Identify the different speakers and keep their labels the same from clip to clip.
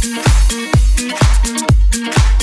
Speaker 1: Thank you.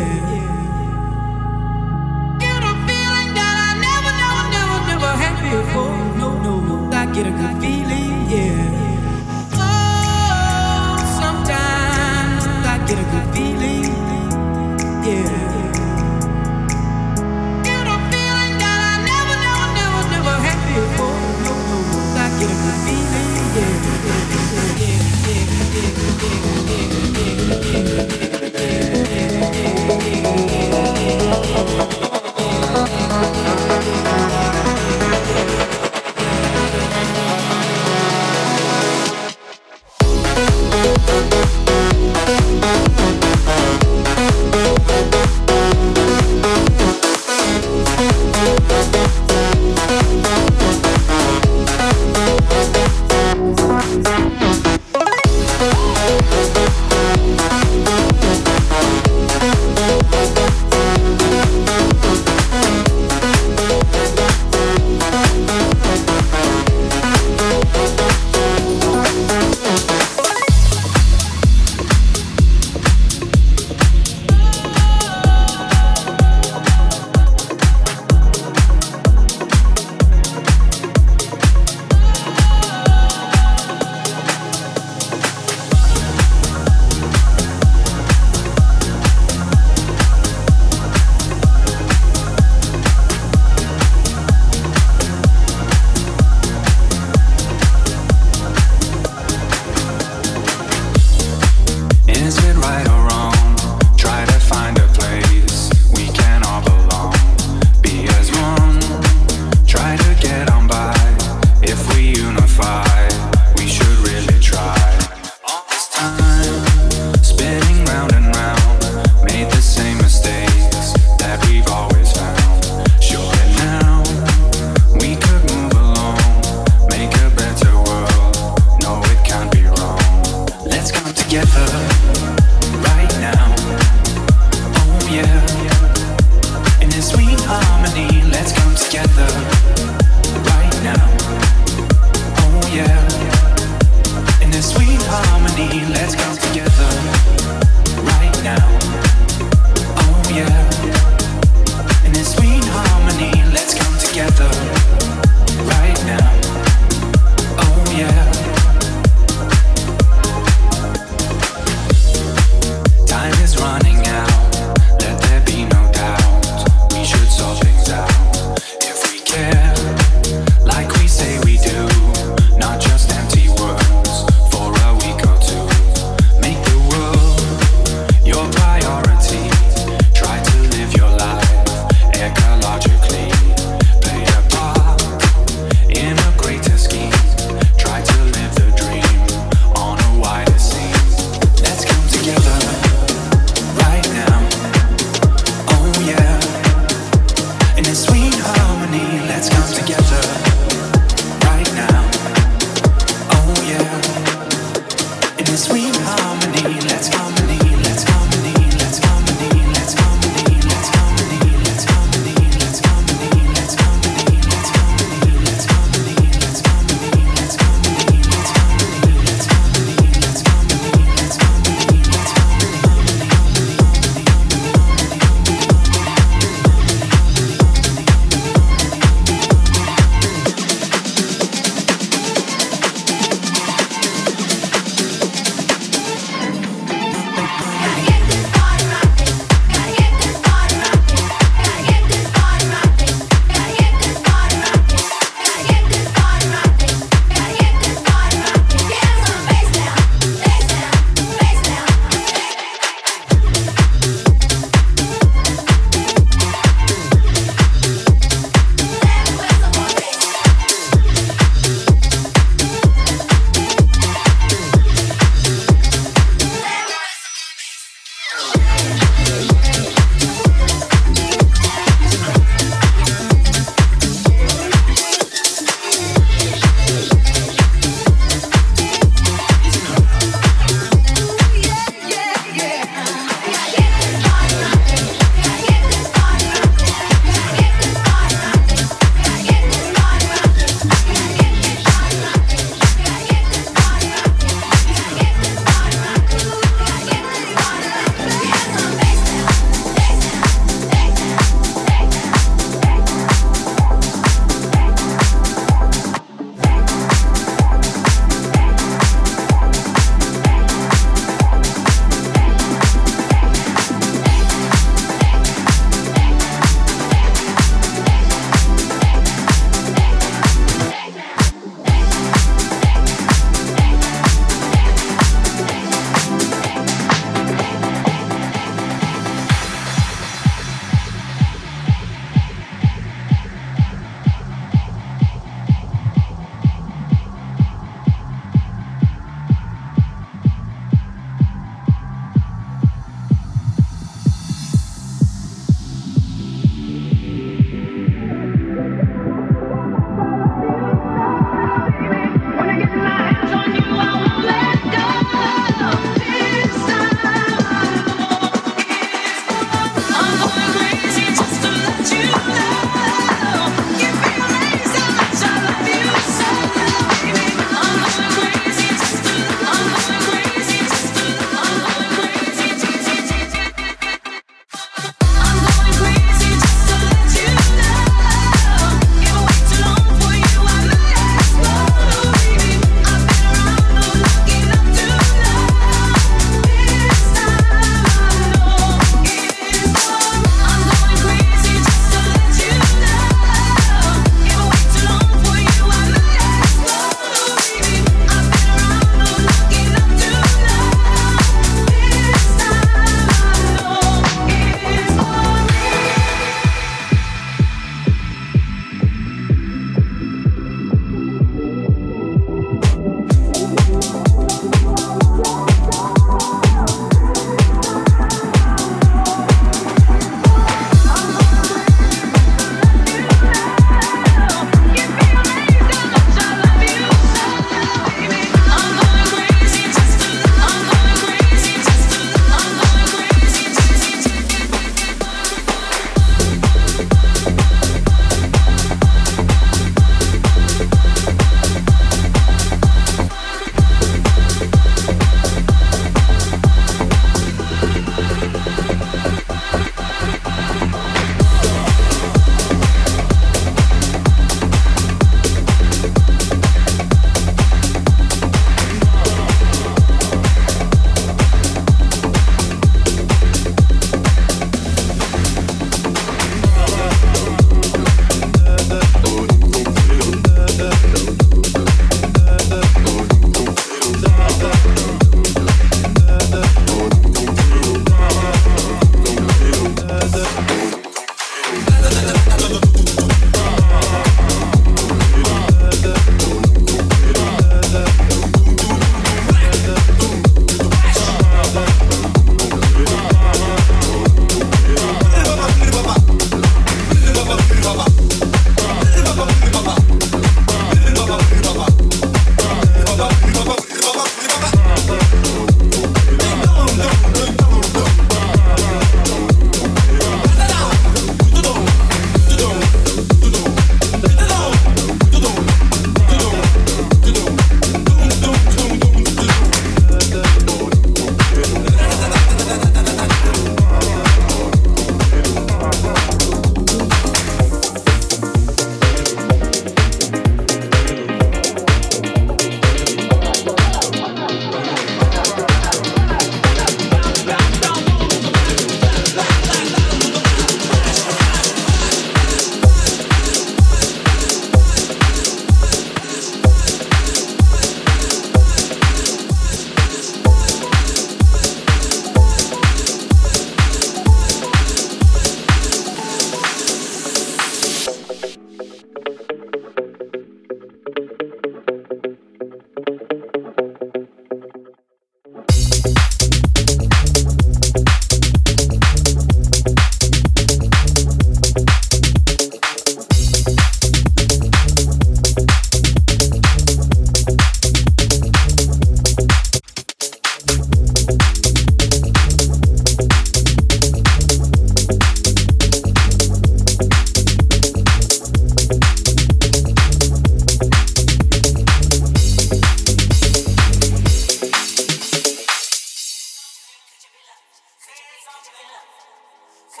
Speaker 2: Say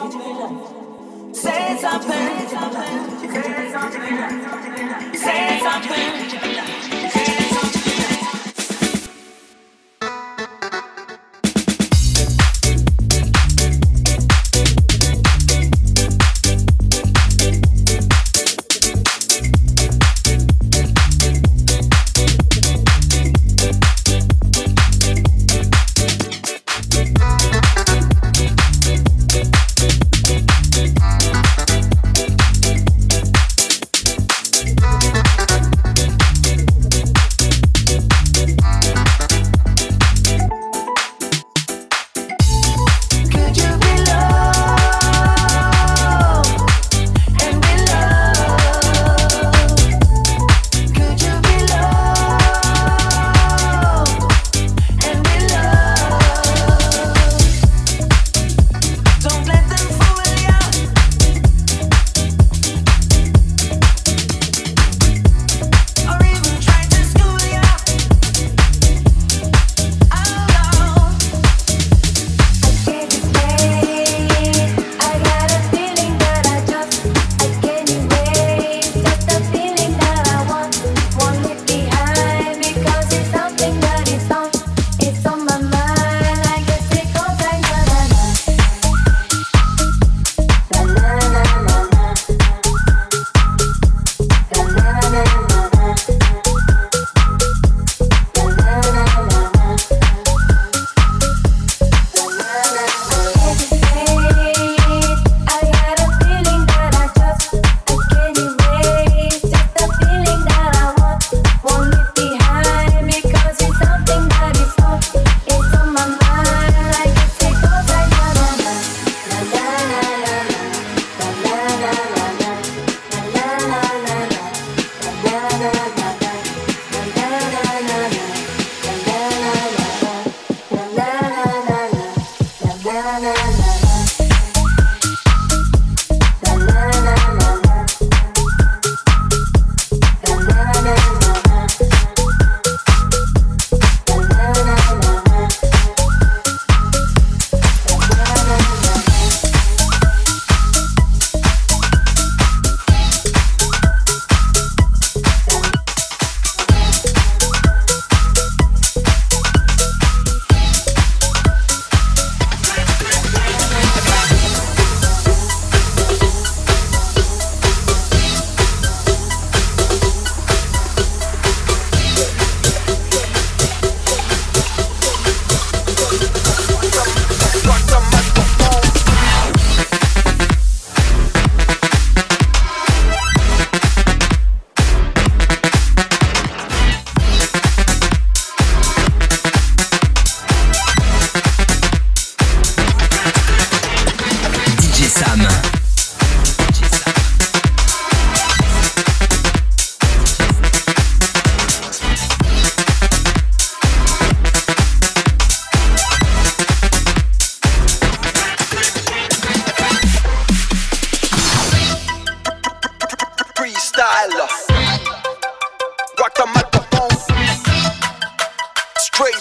Speaker 2: something.
Speaker 3: Say something. Say something.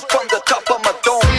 Speaker 4: from the top of my dome.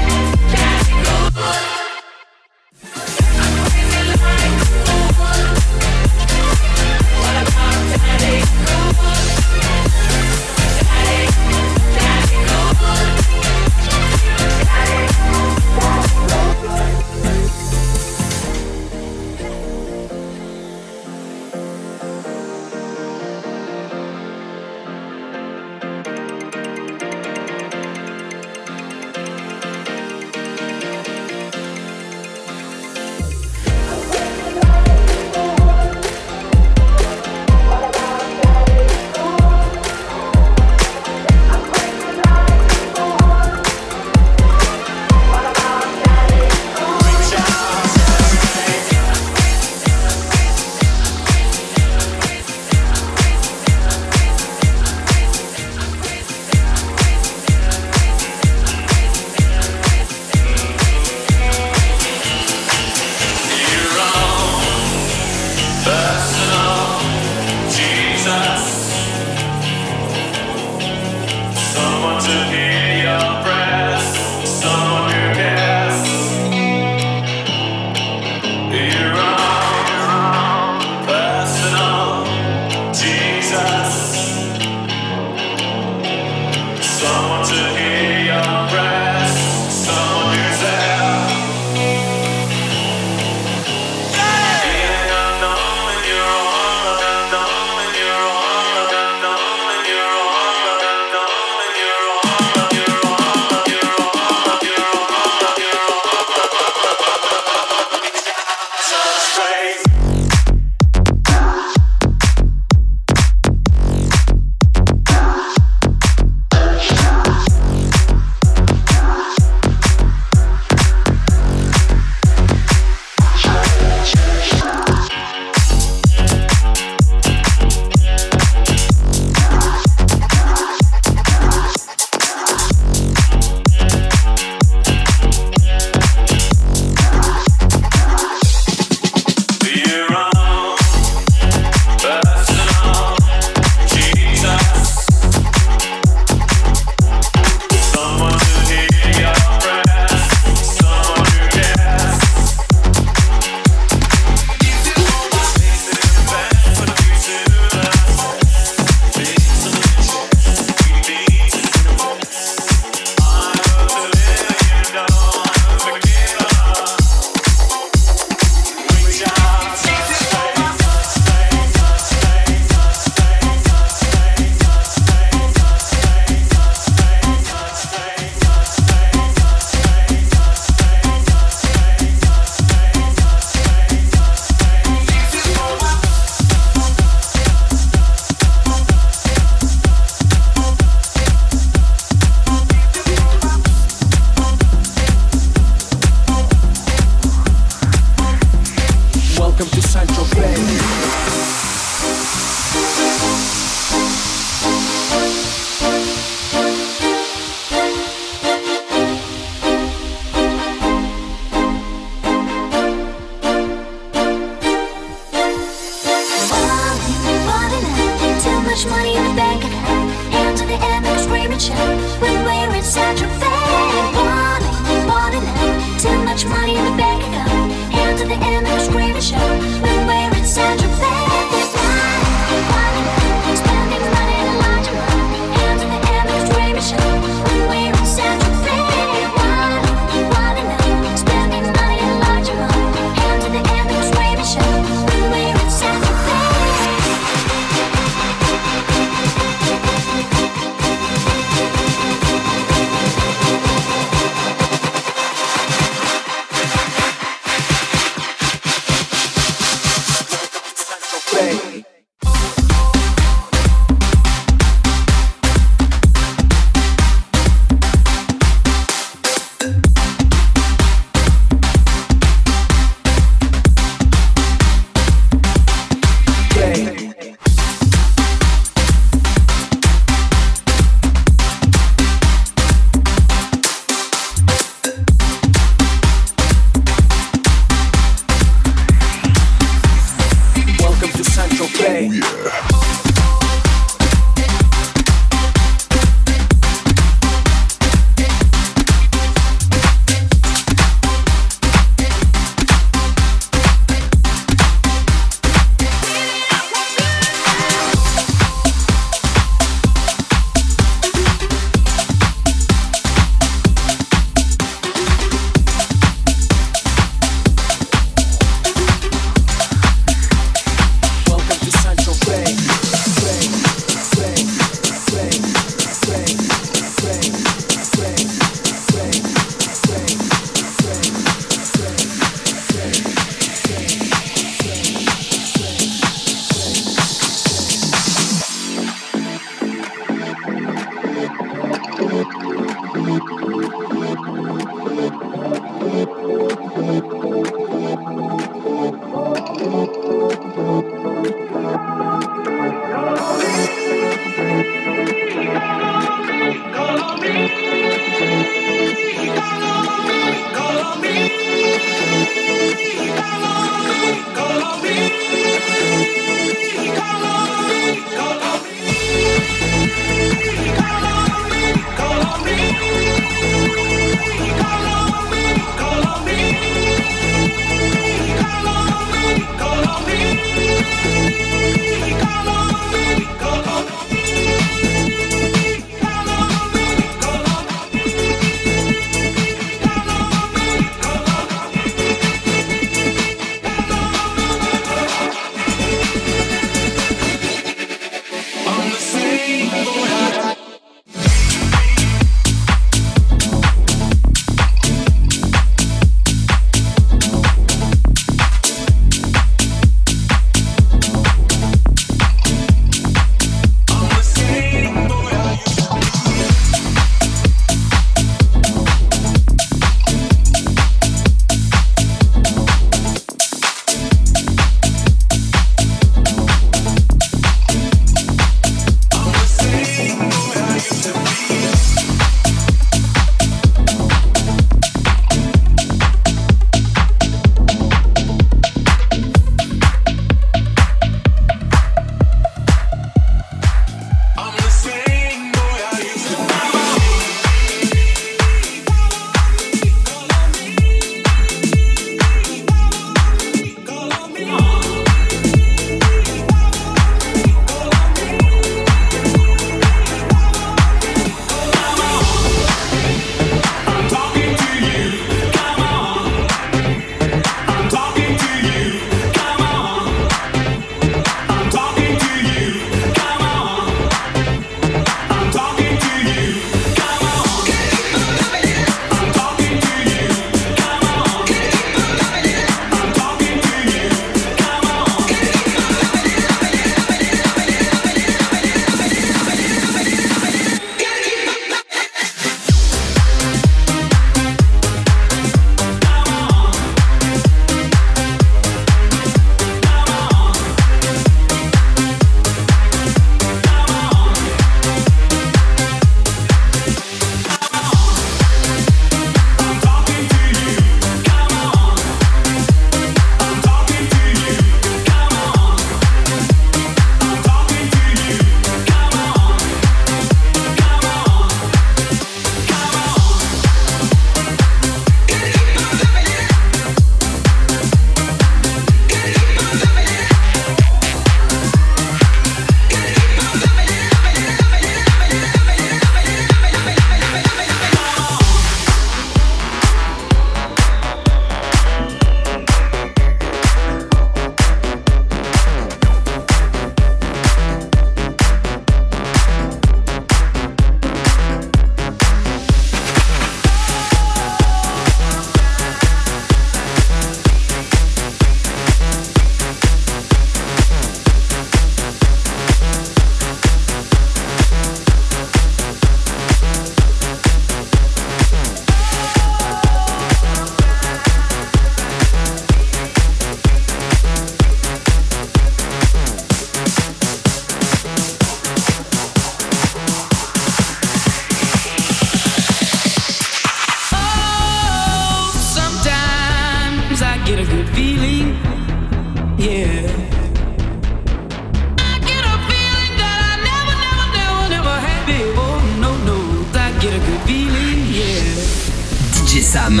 Speaker 5: Sam.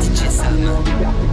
Speaker 5: DJ Sam.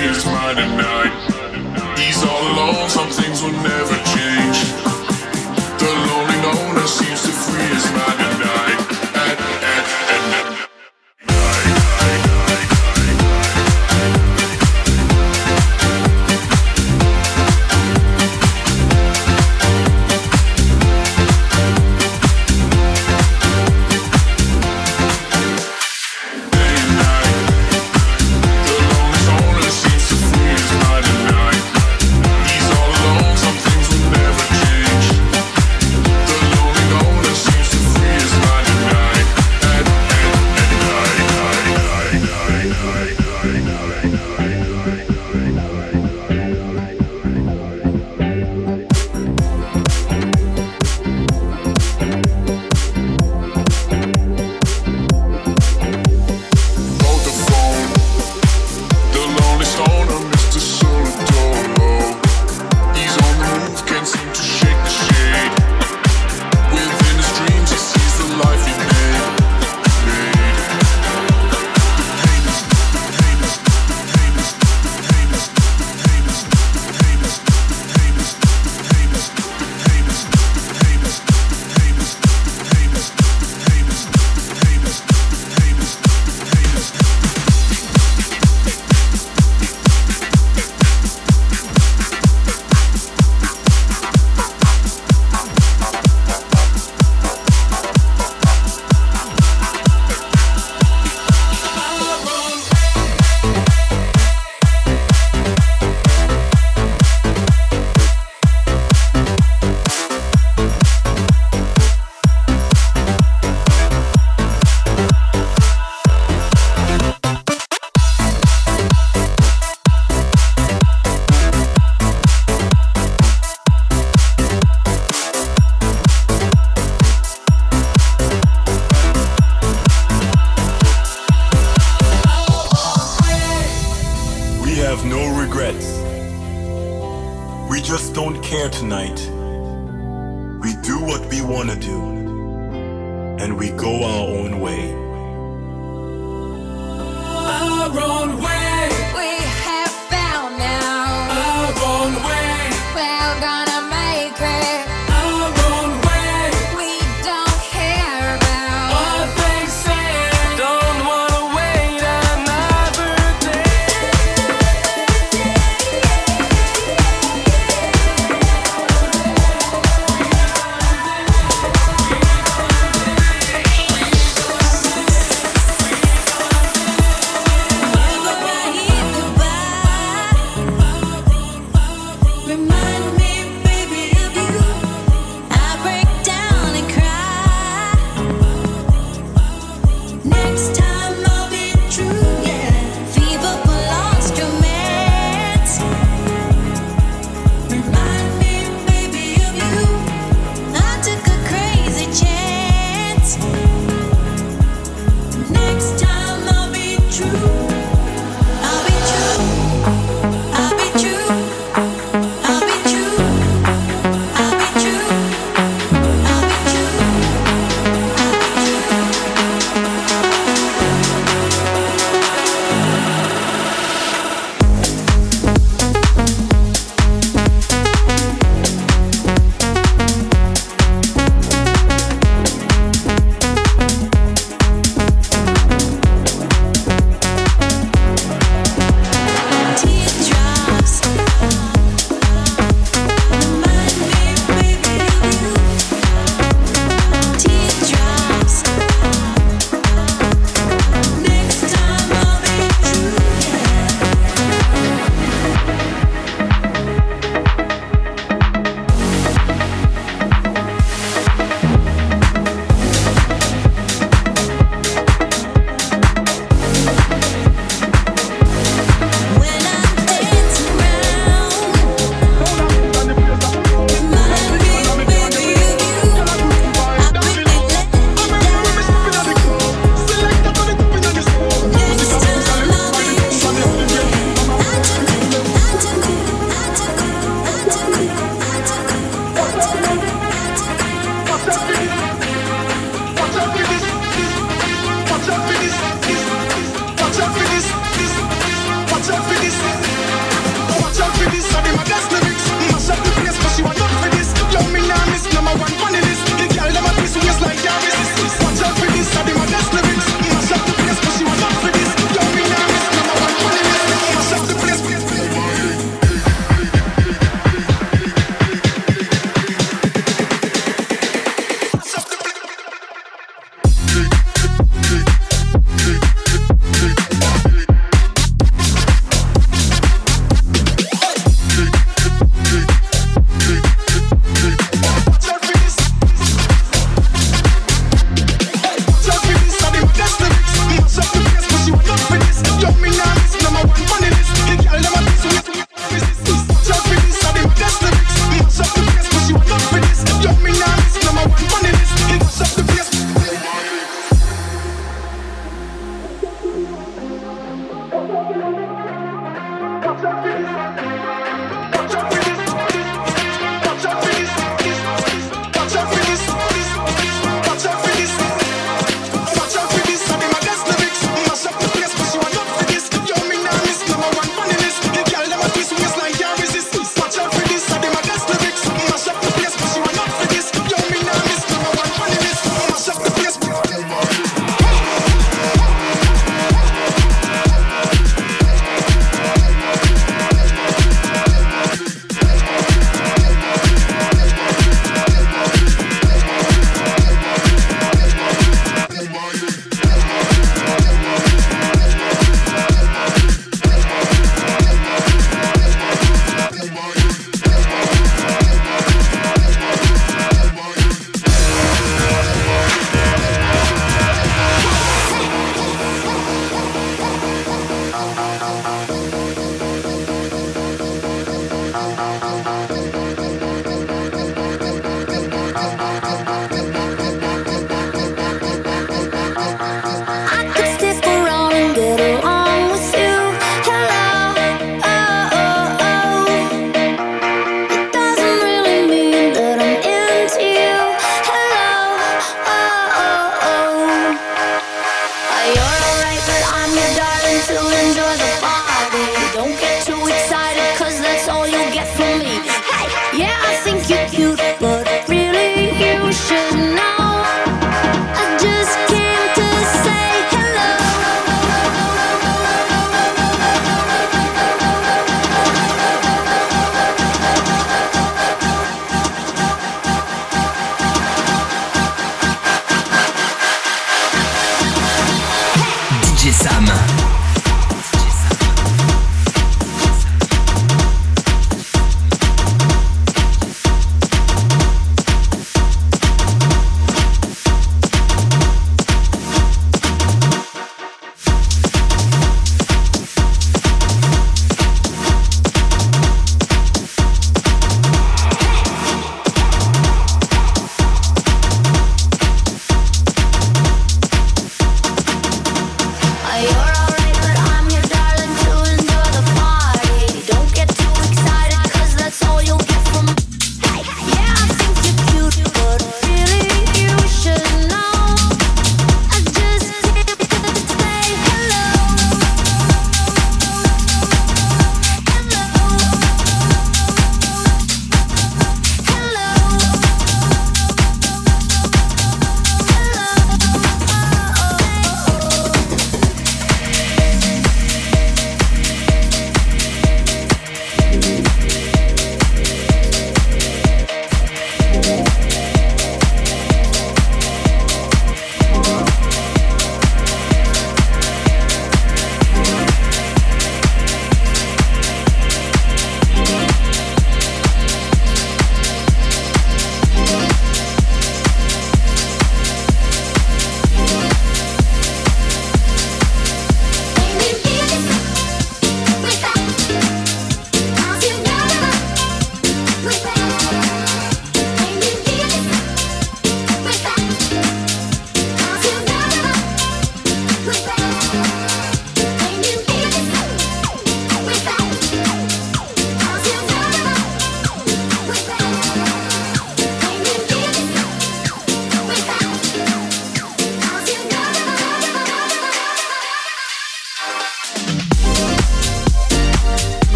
Speaker 6: his mind at night. He's all alone, something.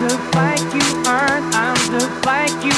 Speaker 5: No spotlight shining.